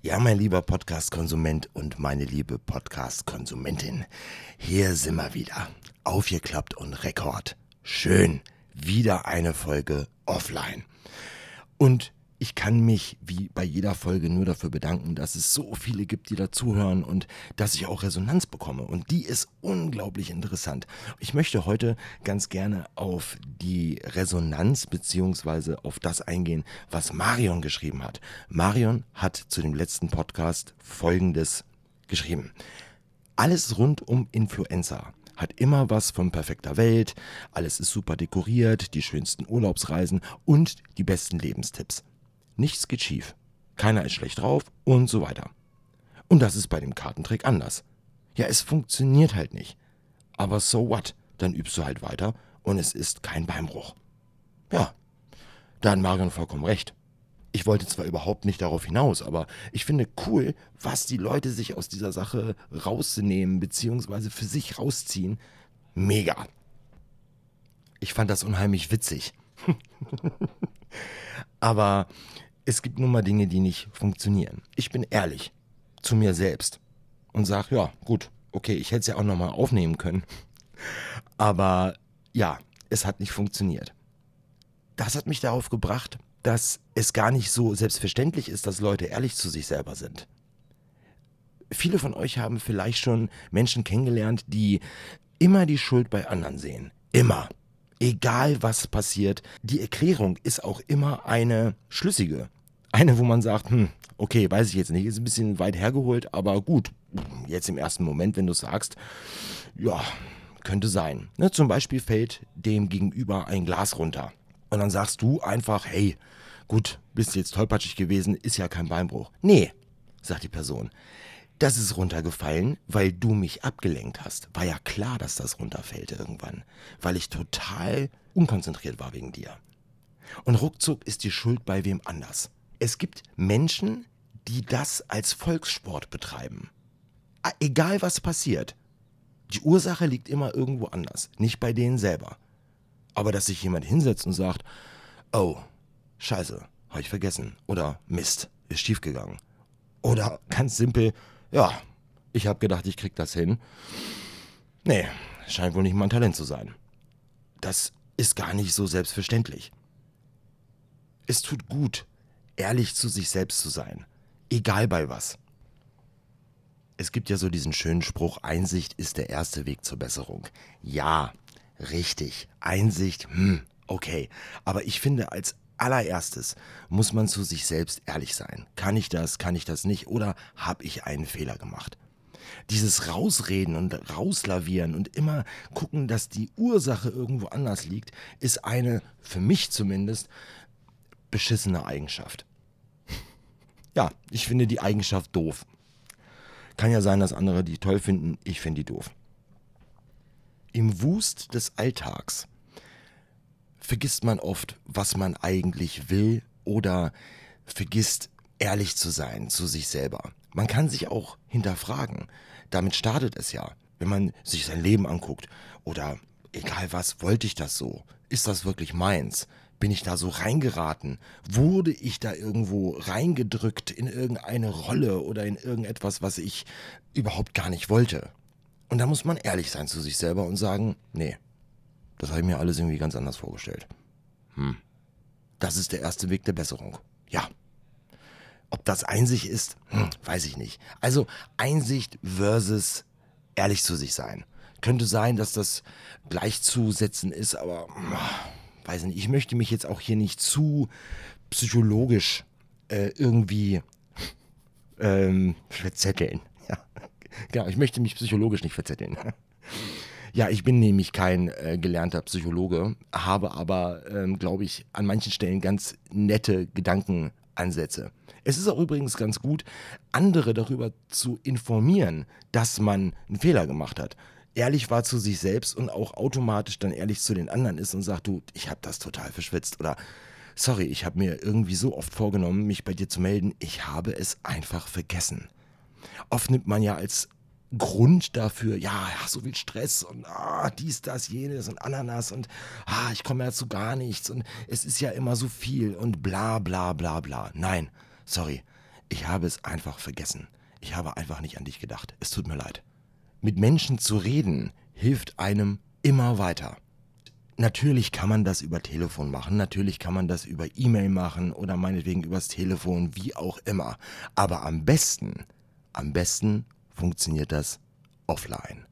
Ja, mein lieber Podcast-Konsument und meine liebe Podcast-Konsumentin, hier sind wir wieder. Aufgeklappt und Rekord. Schön. Wieder eine Folge offline. Und ich kann mich wie bei jeder Folge nur dafür bedanken, dass es so viele gibt, die dazuhören und dass ich auch Resonanz bekomme. Und die ist unglaublich interessant. Ich möchte heute ganz gerne auf die Resonanz beziehungsweise auf das eingehen, was Marion geschrieben hat. Marion hat zu dem letzten Podcast Folgendes geschrieben. Alles rund um Influencer hat immer was von perfekter Welt, alles ist super dekoriert, die schönsten Urlaubsreisen und die besten Lebenstipps. Nichts geht schief. Keiner ist schlecht drauf und so weiter. Und das ist bei dem Kartentrick anders. Ja, es funktioniert halt nicht. Aber so what? Dann übst du halt weiter und es ist kein Beinbruch. Ja, da hat Marion vollkommen recht. Ich wollte zwar überhaupt nicht darauf hinaus, aber ich finde cool, was die Leute sich aus dieser Sache rausnehmen, beziehungsweise für sich rausziehen. Mega. Ich fand das unheimlich witzig. aber es gibt nun mal Dinge, die nicht funktionieren. Ich bin ehrlich zu mir selbst und sage, ja, gut, okay, ich hätte es ja auch nochmal aufnehmen können. Aber ja, es hat nicht funktioniert. Das hat mich darauf gebracht, dass es gar nicht so selbstverständlich ist, dass Leute ehrlich zu sich selber sind. Viele von euch haben vielleicht schon Menschen kennengelernt, die immer die Schuld bei anderen sehen. Immer. Egal was passiert, die Erklärung ist auch immer eine schlüssige. Eine, wo man sagt, hm, okay, weiß ich jetzt nicht, ist ein bisschen weit hergeholt, aber gut, jetzt im ersten Moment, wenn du sagst, ja, könnte sein. Ne, zum Beispiel fällt dem Gegenüber ein Glas runter. Und dann sagst du einfach, hey, gut, bist jetzt tollpatschig gewesen, ist ja kein Beinbruch. Nee, sagt die Person. Das ist runtergefallen, weil du mich abgelenkt hast. War ja klar, dass das runterfällt irgendwann, weil ich total unkonzentriert war wegen dir. Und ruckzuck ist die Schuld bei wem anders. Es gibt Menschen, die das als Volkssport betreiben. Ah, egal was passiert. Die Ursache liegt immer irgendwo anders, nicht bei denen selber. Aber dass sich jemand hinsetzt und sagt, oh, scheiße, habe ich vergessen. Oder Mist, ist schiefgegangen. Oder ganz simpel, ja, ich habe gedacht, ich krieg das hin. Nee, scheint wohl nicht mein Talent zu sein. Das ist gar nicht so selbstverständlich. Es tut gut, ehrlich zu sich selbst zu sein. Egal bei was. Es gibt ja so diesen schönen Spruch, Einsicht ist der erste Weg zur Besserung. Ja, richtig. Einsicht, hm, okay. Aber ich finde, als allererstes muss man zu sich selbst ehrlich sein. Kann ich das, kann ich das nicht oder habe ich einen Fehler gemacht? Dieses Rausreden und Rauslavieren und immer gucken, dass die Ursache irgendwo anders liegt, ist eine, für mich zumindest, beschissene Eigenschaft. Ja, ich finde die Eigenschaft doof. Kann ja sein, dass andere die toll finden, ich finde die doof. Im Wust des Alltags vergisst man oft, was man eigentlich will oder vergisst ehrlich zu sein zu sich selber. Man kann sich auch hinterfragen. Damit startet es ja. Wenn man sich sein Leben anguckt oder egal was, wollte ich das so? Ist das wirklich meins? Bin ich da so reingeraten? Wurde ich da irgendwo reingedrückt in irgendeine Rolle oder in irgendetwas, was ich überhaupt gar nicht wollte? Und da muss man ehrlich sein zu sich selber und sagen, nee, das habe ich mir alles irgendwie ganz anders vorgestellt. Hm. Das ist der erste Weg der Besserung. Ja. Ob das Einsicht ist, hm, weiß ich nicht. Also Einsicht versus ehrlich zu sich sein. Könnte sein, dass das gleichzusetzen ist, aber hm, weiß nicht, ich möchte mich jetzt auch hier nicht zu psychologisch äh, irgendwie ähm, verzetteln. Ja. Genau, ich möchte mich psychologisch nicht verzetteln. Ja, ich bin nämlich kein äh, gelernter Psychologe, habe aber, ähm, glaube ich, an manchen Stellen ganz nette Gedankenansätze. Es ist auch übrigens ganz gut, andere darüber zu informieren, dass man einen Fehler gemacht hat ehrlich war zu sich selbst und auch automatisch dann ehrlich zu den anderen ist und sagt, du, ich habe das total verschwitzt oder sorry, ich habe mir irgendwie so oft vorgenommen, mich bei dir zu melden, ich habe es einfach vergessen. Oft nimmt man ja als Grund dafür, ja, so viel Stress und ah, dies, das, jenes und Ananas und ah, ich komme ja zu gar nichts und es ist ja immer so viel und bla bla bla bla. Nein, sorry. Ich habe es einfach vergessen. Ich habe einfach nicht an dich gedacht. Es tut mir leid. Mit Menschen zu reden hilft einem immer weiter. Natürlich kann man das über Telefon machen, natürlich kann man das über E-Mail machen oder meinetwegen übers Telefon, wie auch immer. Aber am besten, am besten funktioniert das offline.